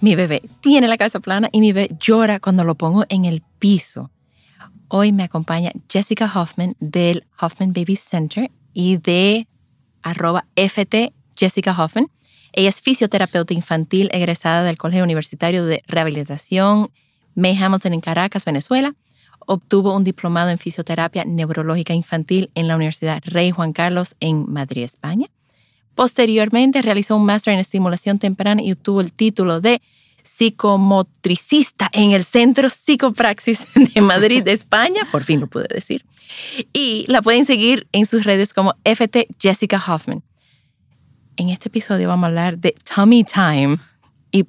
Mi bebé tiene la cabeza plana y mi bebé llora cuando lo pongo en el piso. Hoy me acompaña Jessica Hoffman del Hoffman Baby Center y de arroba Jessica Hoffman. Ella es fisioterapeuta infantil egresada del Colegio Universitario de Rehabilitación May Hamilton en Caracas, Venezuela. Obtuvo un diplomado en fisioterapia neurológica infantil en la Universidad Rey Juan Carlos en Madrid, España. Posteriormente realizó un máster en estimulación temprana y obtuvo el título de psicomotricista en el Centro Psicopraxis de Madrid, España. Por fin lo pude decir. Y la pueden seguir en sus redes como FT Jessica Hoffman. En este episodio vamos a hablar de tummy time y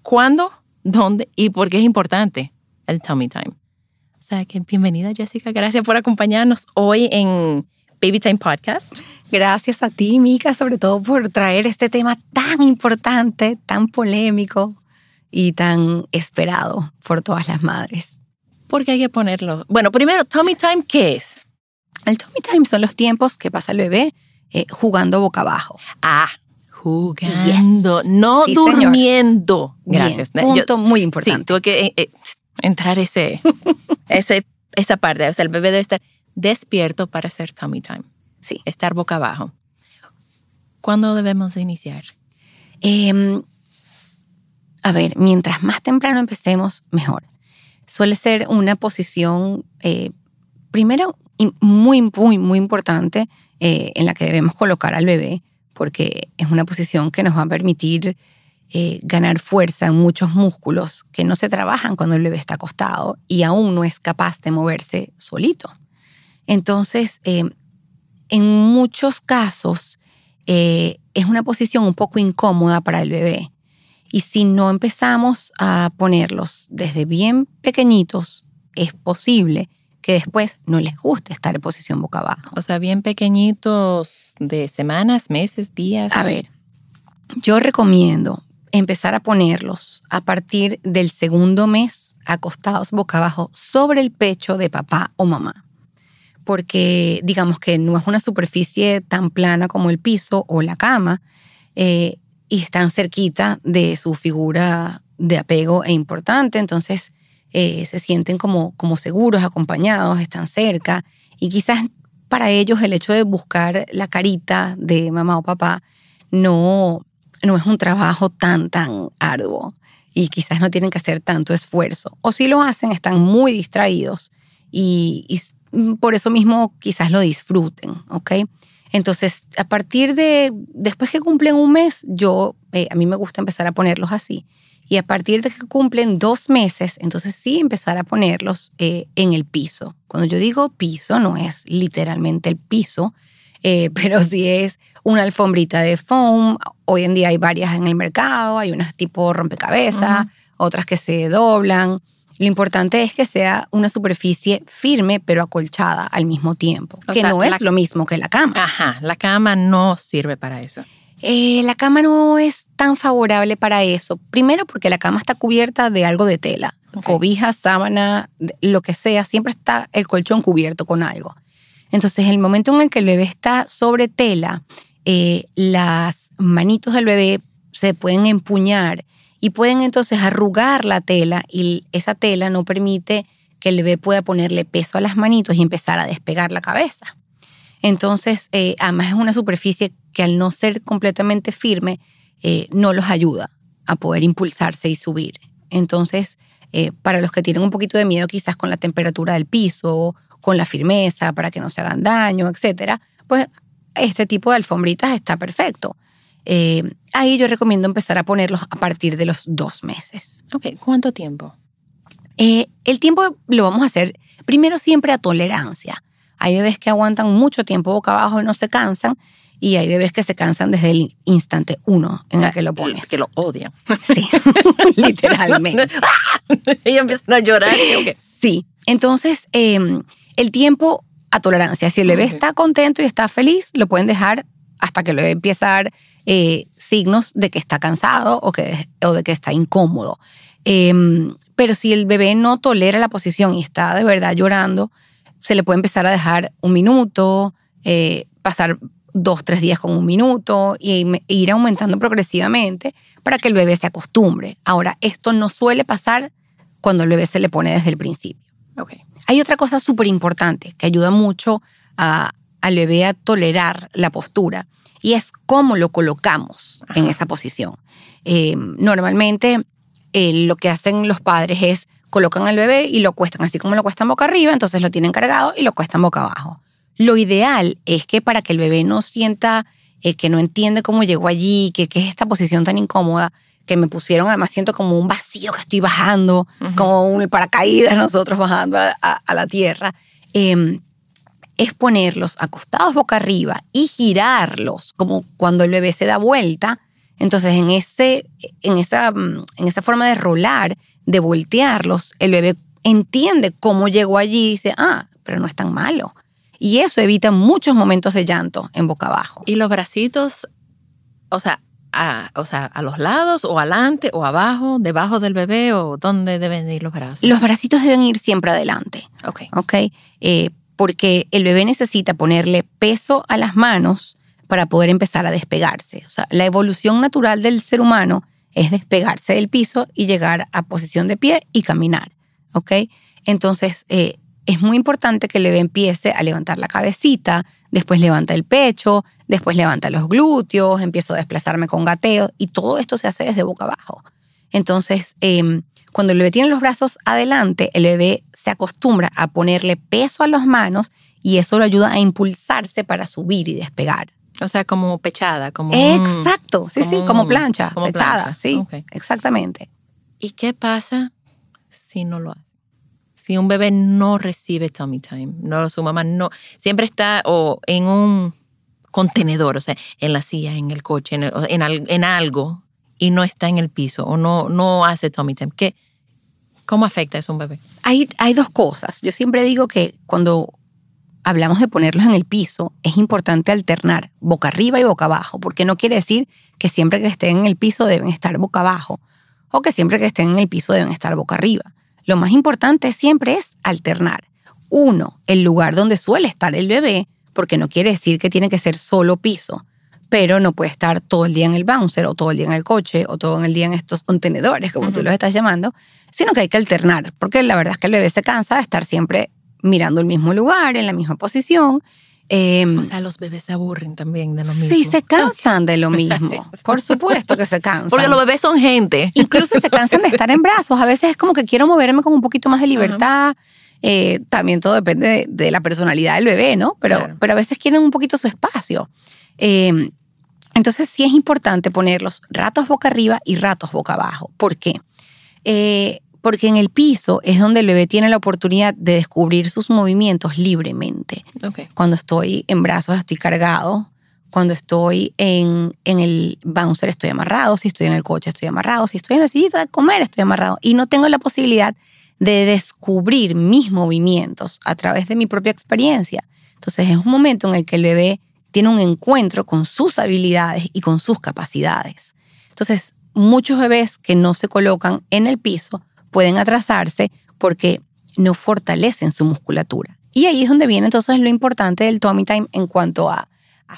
cuándo, dónde y por qué es importante el tummy time. O sea que bienvenida Jessica, gracias por acompañarnos hoy en Baby Time Podcast. Gracias a ti, Mika, sobre todo por traer este tema tan importante, tan polémico y tan esperado por todas las madres. Porque hay que ponerlo. Bueno, primero, tummy time, ¿qué es? El tummy time son los tiempos que pasa el bebé eh, jugando boca abajo. Ah, jugando, no durmiendo. Gracias. punto muy importante. Sí, tuve que eh, eh, entrar ese, ese, esa parte. O sea, el bebé debe estar despierto para hacer tummy time. Sí. Estar boca abajo. ¿Cuándo debemos iniciar? Em, a ver, mientras más temprano empecemos, mejor. Suele ser una posición, eh, primero, muy, muy, muy importante eh, en la que debemos colocar al bebé, porque es una posición que nos va a permitir eh, ganar fuerza en muchos músculos que no se trabajan cuando el bebé está acostado y aún no es capaz de moverse solito. Entonces, eh, en muchos casos eh, es una posición un poco incómoda para el bebé. Y si no empezamos a ponerlos desde bien pequeñitos, es posible que después no les guste estar en posición boca abajo. O sea, bien pequeñitos de semanas, meses, días. A ver, yo recomiendo empezar a ponerlos a partir del segundo mes acostados boca abajo sobre el pecho de papá o mamá porque digamos que no es una superficie tan plana como el piso o la cama eh, y están cerquita de su figura de apego e importante, entonces eh, se sienten como, como seguros, acompañados, están cerca y quizás para ellos el hecho de buscar la carita de mamá o papá no, no es un trabajo tan, tan arduo y quizás no tienen que hacer tanto esfuerzo. O si lo hacen, están muy distraídos y, y por eso mismo quizás lo disfruten, ¿ok? Entonces, a partir de, después que cumplen un mes, yo, eh, a mí me gusta empezar a ponerlos así. Y a partir de que cumplen dos meses, entonces sí empezar a ponerlos eh, en el piso. Cuando yo digo piso, no es literalmente el piso, eh, pero sí es una alfombrita de foam. Hoy en día hay varias en el mercado, hay unas tipo rompecabezas, otras que se doblan. Lo importante es que sea una superficie firme pero acolchada al mismo tiempo, que no es lo mismo que la cama. Ajá, la cama no sirve para eso. Eh, la cama no es tan favorable para eso. Primero porque la cama está cubierta de algo de tela, cobija, sábana, lo que sea, siempre está el colchón cubierto con algo. Entonces, el momento en el que el bebé está sobre tela, eh, las manitos del bebé se pueden empuñar y pueden entonces arrugar la tela y esa tela no permite que el bebé pueda ponerle peso a las manitos y empezar a despegar la cabeza. Entonces, eh, además es una superficie que al no ser completamente firme, eh, no los ayuda a poder impulsarse y subir. Entonces, eh, para los que tienen un poquito de miedo quizás con la temperatura del piso, con la firmeza, para que no se hagan daño, etc., pues este tipo de alfombritas está perfecto. Eh, ahí yo recomiendo empezar a ponerlos a partir de los dos meses. Ok, ¿cuánto tiempo? Eh, el tiempo lo vamos a hacer primero siempre a tolerancia. Hay bebés que aguantan mucho tiempo boca abajo y no se cansan, y hay bebés que se cansan desde el instante uno en el que lo pones. Que lo odian. Sí, literalmente. Ellos empiezan a llorar. Y, Sí, entonces em, el tiempo a tolerancia. Si el bebé está contento y está feliz, lo pueden dejar hasta que bebé empiece a dar eh, signos de que está cansado o, que, o de que está incómodo. Em, pero si el bebé no tolera la posición y está de verdad llorando, se le puede empezar a dejar un minuto, eh, pasar dos, tres días con un minuto y ir aumentando progresivamente para que el bebé se acostumbre. Ahora, esto no suele pasar cuando el bebé se le pone desde el principio. Okay. Hay otra cosa súper importante que ayuda mucho a, al bebé a tolerar la postura y es cómo lo colocamos en esa posición. Eh, normalmente eh, lo que hacen los padres es colocan al bebé y lo cuestan así como lo cuestan boca arriba, entonces lo tienen cargado y lo cuestan boca abajo. Lo ideal es que para que el bebé no sienta eh, que no entiende cómo llegó allí, que, es esta posición tan incómoda, que me pusieron, además siento como un vacío que estoy bajando, como un paracaídas nosotros bajando a, la tierra, em, es ponerlos acostados boca arriba y girarlos, como cuando el bebé se da vuelta. Entonces, en, ese, en, esa, mm, en esa forma de rolar, de voltearlos, el bebé entiende cómo llegó allí y dice, ah, pero no es tan malo. Y eso evita muchos momentos de llanto en boca abajo. ¿Y los bracitos, o sea, a, o sea, a los lados o adelante o abajo, debajo del bebé o dónde deben ir los brazos? Los bracitos deben ir siempre adelante. Ok. Ok. Eh, porque el bebé necesita ponerle peso a las manos para poder empezar a despegarse. O sea, la evolución natural del ser humano es despegarse del piso y llegar a posición de pie y caminar. ¿Ok? Entonces, eh, es muy importante que el bebé empiece a levantar la cabecita, después levanta el pecho, después levanta los glúteos, empiezo a desplazarme con gateo y todo esto se hace desde boca abajo. Entonces, em, cuando el bebé tiene los brazos adelante, el bebé se acostumbra a ponerle peso a las manos y eso lo ayuda a impulsarse para subir y despegar. O sea, como pechada, como... Exacto, sí, sí, como plancha, pechada, sí, exactamente. ¿Y qué pasa si no lo hace? si un bebé no recibe tummy time, no su mamá no, siempre está o en un contenedor, o sea, en la silla, en el coche, en, en, algo y no está en el piso o no, no hace tummy time, ¿qué, ¿cómo afecta eso a un bebé? Hay, hay dos cosas. Yo siempre digo que cuando hablamos de ponerlos en el piso, es importante alternar boca arriba y boca abajo, porque no quiere decir que siempre que estén en el piso deben estar boca abajo o que siempre que estén en el piso deben estar boca arriba. Lo más importante siempre es alternar. Uno, el lugar donde suele estar el bebé, porque no quiere decir que tiene que ser solo piso, pero no puede estar todo el día en el bouncer o todo el día en el coche o todo el día en estos contenedores, como tú los estás llamando, sino que hay que alternar, porque la verdad es que el bebé se cansa de estar siempre mirando el mismo lugar, en la misma posición, Em, o sea, los bebés se aburren también de lo mismo. Sí, se cansan de lo mismo. Por supuesto que se cansan. Porque los bebés son gente. Incluso se cansan de estar en brazos. A veces es como que quiero moverme con un poquito más de libertad. Eh, también todo depende de, la personalidad del bebé, ¿no? Pero, pero a veces quieren un poquito su espacio. Em, entonces sí es importante ponerlos ratos boca arriba y ratos boca abajo. ¿Por qué? Eh, porque en el piso es donde el bebé tiene la oportunidad de descubrir sus movimientos libremente. Cuando estoy en brazos estoy cargado, cuando estoy en, en, el bouncer estoy amarrado, si estoy en el coche estoy amarrado, si estoy en la sillita de comer estoy amarrado y no tengo la posibilidad de descubrir mis movimientos a través de mi propia experiencia. Entonces es un momento en el que el bebé tiene un encuentro con sus habilidades y con sus capacidades. Entonces, muchos bebés que no se colocan en el piso pueden atrasarse porque no fortalecen su musculatura. Y ahí es donde viene entonces lo importante del tummy time en cuanto a,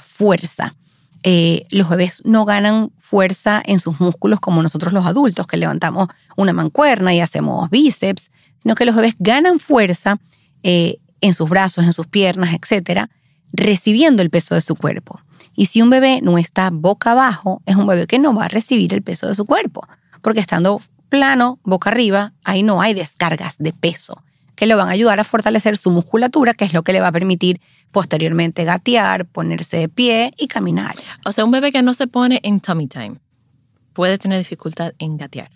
fuerza. Eh, los bebés no ganan fuerza en sus músculos como nosotros los adultos, que levantamos una mancuerna y hacemos bíceps, sino que los bebés ganan fuerza eh, en sus brazos, en sus piernas, etcétera, recibiendo el peso de su cuerpo. Y si un bebé no está boca abajo, es un bebé que no va a recibir el peso de su cuerpo, porque estando plano, boca arriba, ahí no hay descargas de peso que lo van a ayudar a fortalecer su musculatura, que es lo que le va a permitir posteriormente gatear, ponerse de pie y caminar. O sea, un bebé que no se pone en tummy time puede tener dificultad en gatear.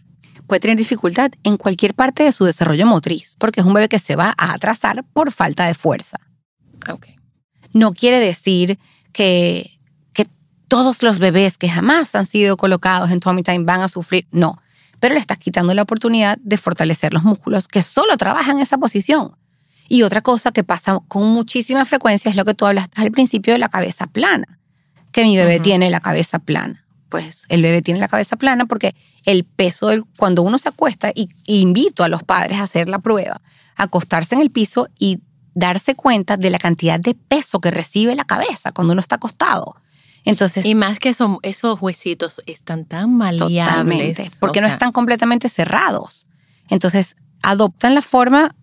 Puede tener dificultad en cualquier parte de su desarrollo motriz, porque es un bebé que se va a atrasar por falta de fuerza. Ok. No quiere decir que, que todos los bebés que jamás han sido colocados en tummy time van a sufrir, no pero le estás quitando la oportunidad de fortalecer los músculos que solo trabajan en esa posición. Y otra cosa que pasa con muchísima frecuencia es lo que tú hablaste al principio de la cabeza plana, que mi bebé tiene la cabeza plana. Pues el bebé tiene la cabeza plana porque el peso, del, cuando uno se acuesta, y, y invito a los padres a hacer la prueba, acostarse en el piso y darse cuenta de la cantidad de peso que recibe la cabeza cuando uno está acostado. Entonces, Y más que son, esos huesitos están tan maleables. Totalmente, porque o no están completamente cerrados. Entonces, adoptan la forma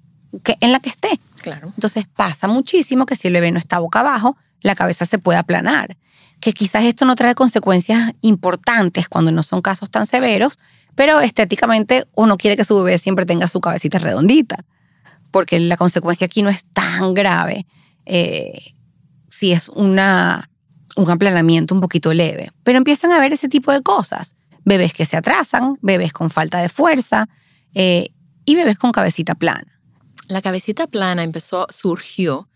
que, en la que esté. Claro. Entonces, pasa muchísimo que si el bebé no está boca abajo, la cabeza se puede aplanar. Que quizás esto no trae consecuencias importantes cuando no son casos tan severos, pero estéticamente uno quiere que su bebé siempre tenga su cabecita redondita, porque la consecuencia aquí no es tan grave eh, si es una, un aplanamiento un poquito leve. Pero empiezan a ver ese tipo de cosas. Bebés que se atrasan, bebés con falta de fuerza eh, y bebés con cabecita plana. La cabecita plana empezó, surgió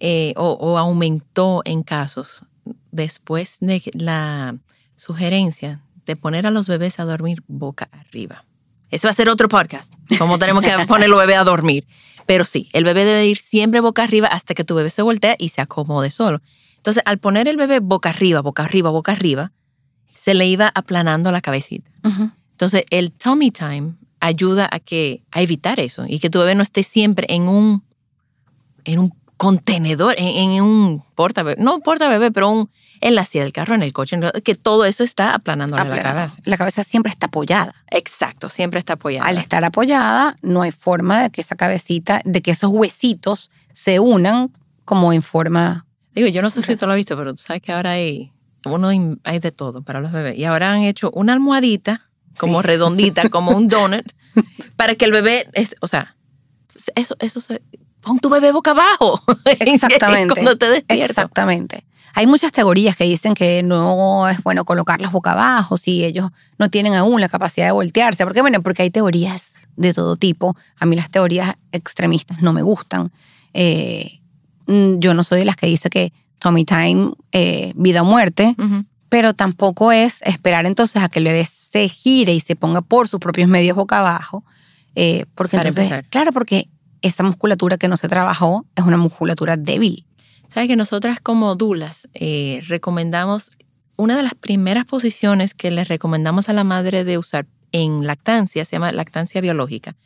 eh, o, o aumentó en casos después de la sugerencia de poner a los bebés a dormir boca arriba. Eso va a ser otro podcast, cómo tenemos que poner los bebés a dormir. Pero sí, el bebé debe ir siempre boca arriba hasta que tu bebé se voltea y se acomode solo. Entonces, al poner el bebé boca arriba, boca arriba, boca arriba, se le iba aplanando la cabecita. Entonces, el tummy time ayuda a que a evitar eso y que tu bebé no esté siempre en un en un contenedor, en, en un porta bebé, no porta bebé, pero un, en la silla del carro, en el coche, que todo eso está aplanándole la cabeza. La cabeza siempre está apoyada. Exacto, siempre está apoyada. Al estar apoyada, no hay forma de que esa cabecita, de que esos huesitos se unan como en forma. Digo, yo no sé si tú lo has visto, pero tú sabes que ahora hay, uno hay de todo para los bebés. Y ahora han hecho una almohadita como Sí. redondita, como un donut, para que el bebé, es, o sea, eso, eso se, pon tu bebé boca abajo. Exactamente. Cuando te despiertas. Exactamente. Hay muchas teorías que dicen que no es bueno colocarlos boca abajo si ellos no tienen aún la capacidad de voltearse. Porque, bueno, porque hay teorías de todo tipo. A mí las teorías extremistas no me gustan. Eh, mm, yo no soy de las que dice que Tommy Time, eh, vida o muerte. Pero tampoco es esperar entonces a que el bebé se gire y se ponga por sus propios medios boca abajo, eh, porque Para entonces, empezar. claro, porque esa musculatura que no se trabajó es una musculatura débil. Sabes que nosotras como dulas eh, recomendamos, una de las primeras posiciones que le recomendamos a la madre de usar en lactancia, se llama lactancia biológica,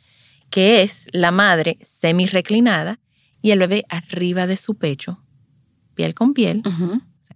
que es la madre semi reclinada y el bebé arriba de su pecho, piel con piel,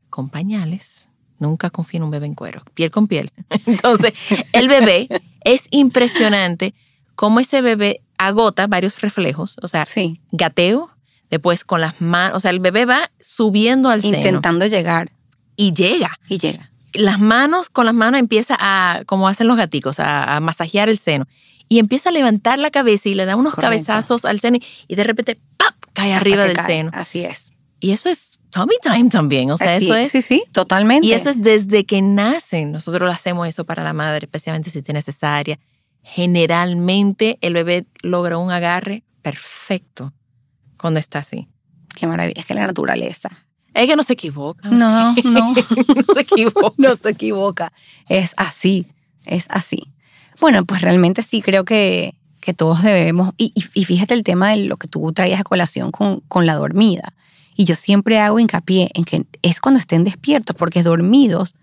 con pañales. Nunca confío en un bebé en cuero, piel con piel. Entonces, el bebé es impresionante cómo ese bebé agota varios reflejos, o sea, Sí, gateo, después con las manos, o sea, el bebé va subiendo al seno intentando llegar y llega. y llega. Las manos, con las manos empieza a, como hacen los gaticos, a, a masajear el seno. Y empieza a levantar la cabeza y le da unos Correcto. cabezazos al seno y de repente ¡pap! cae hasta arriba del cae. seno. Así es. Y eso es tummy time también, o sea, Así- eso es... Sí, sí, totalmente. Y eso es desde que nacen. Nosotros lo hacemos eso para la madre, especialmente si tiene cesárea. Generalmente el bebé logra un agarre perfecto cuando está así. Qué maravilla, es que la naturaleza. Es que no se equivoca. No, no. no se equivoca. no se equivoca. Es así, es así. Bueno, pues realmente sí creo que, que todos debemos, y, y- y fíjate el tema de lo que tú traías a colación con, con la dormida. Y yo siempre hago hincapié en que es cuando estén despiertos, porque dormidos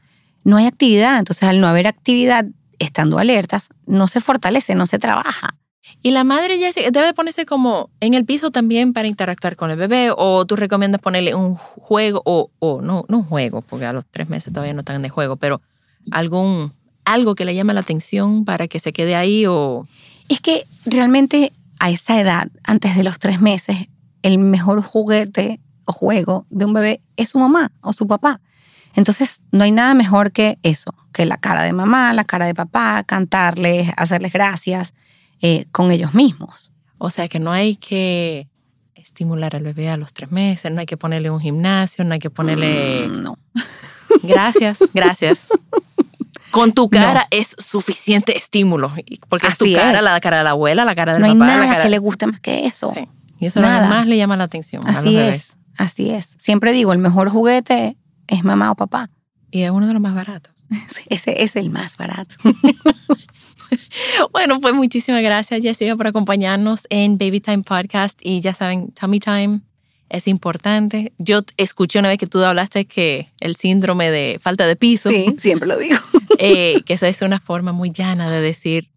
no hay actividad. Entonces, al no haber actividad, estando alertas, no se fortalece, no se trabaja. Y la madre ya debe ponerse como en el piso también para interactuar con el bebé o tú recomiendas ponerle un juego o, o no, no un juego, porque a los tres meses todavía no están de juego, pero algún algo que le llame la atención para que se quede ahí o Es que realmente a esa edad, antes de los tres meses, el mejor juguete o juego de un bebé es su mamá o su papá. Entonces, no hay nada mejor que eso, que la cara de mamá, la cara de papá, cantarles, hacerles gracias eh, con ellos mismos. O sea que no hay que estimular al bebé a los tres meses, no hay que ponerle un gimnasio, no hay que ponerle... Mm, no. Gracias, gracias. Con tu cara es suficiente estímulo, porque es tu cara, es. la cara de la abuela, la cara del No hay papá, la nada cara... que le guste más que eso. Sí. Y eso lo Nada. que más le llama la atención a los Así bebés. es, así es. Siempre digo, el mejor juguete es mamá o papá. Y es uno de los más baratos. Ese es el más barato. Bueno, pues muchísimas gracias, Jessica, por acompañarnos en Baby Time Podcast. Y ya saben, Tummy Time es importante. Yo escuché una vez que tú hablaste que el síndrome de falta de piso, Sí, siempre lo digo. eh, que esa es una forma muy llana de decir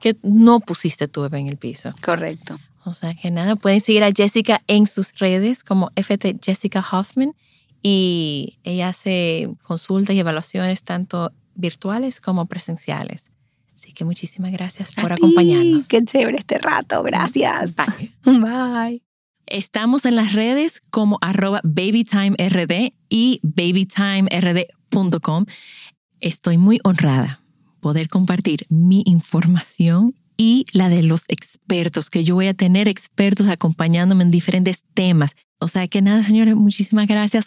que no pusiste tu bebé en el piso. Correcto. O sea que nada, pueden seguir a Jessica en sus redes como FT Jessica Hoffman y ella hace consultas y evaluaciones tanto virtuales como presenciales. Así que muchísimas gracias por A ti, acompañarnos. Qué chévere este rato. Gracias. Bye. Bye. Estamos en las redes como arroba babytimerd y babytimerd.com. Estoy muy honrada poder compartir mi información y la de los expertos, que yo voy a tener expertos acompañándome en diferentes temas. O sea que nada, señores, muchísimas gracias.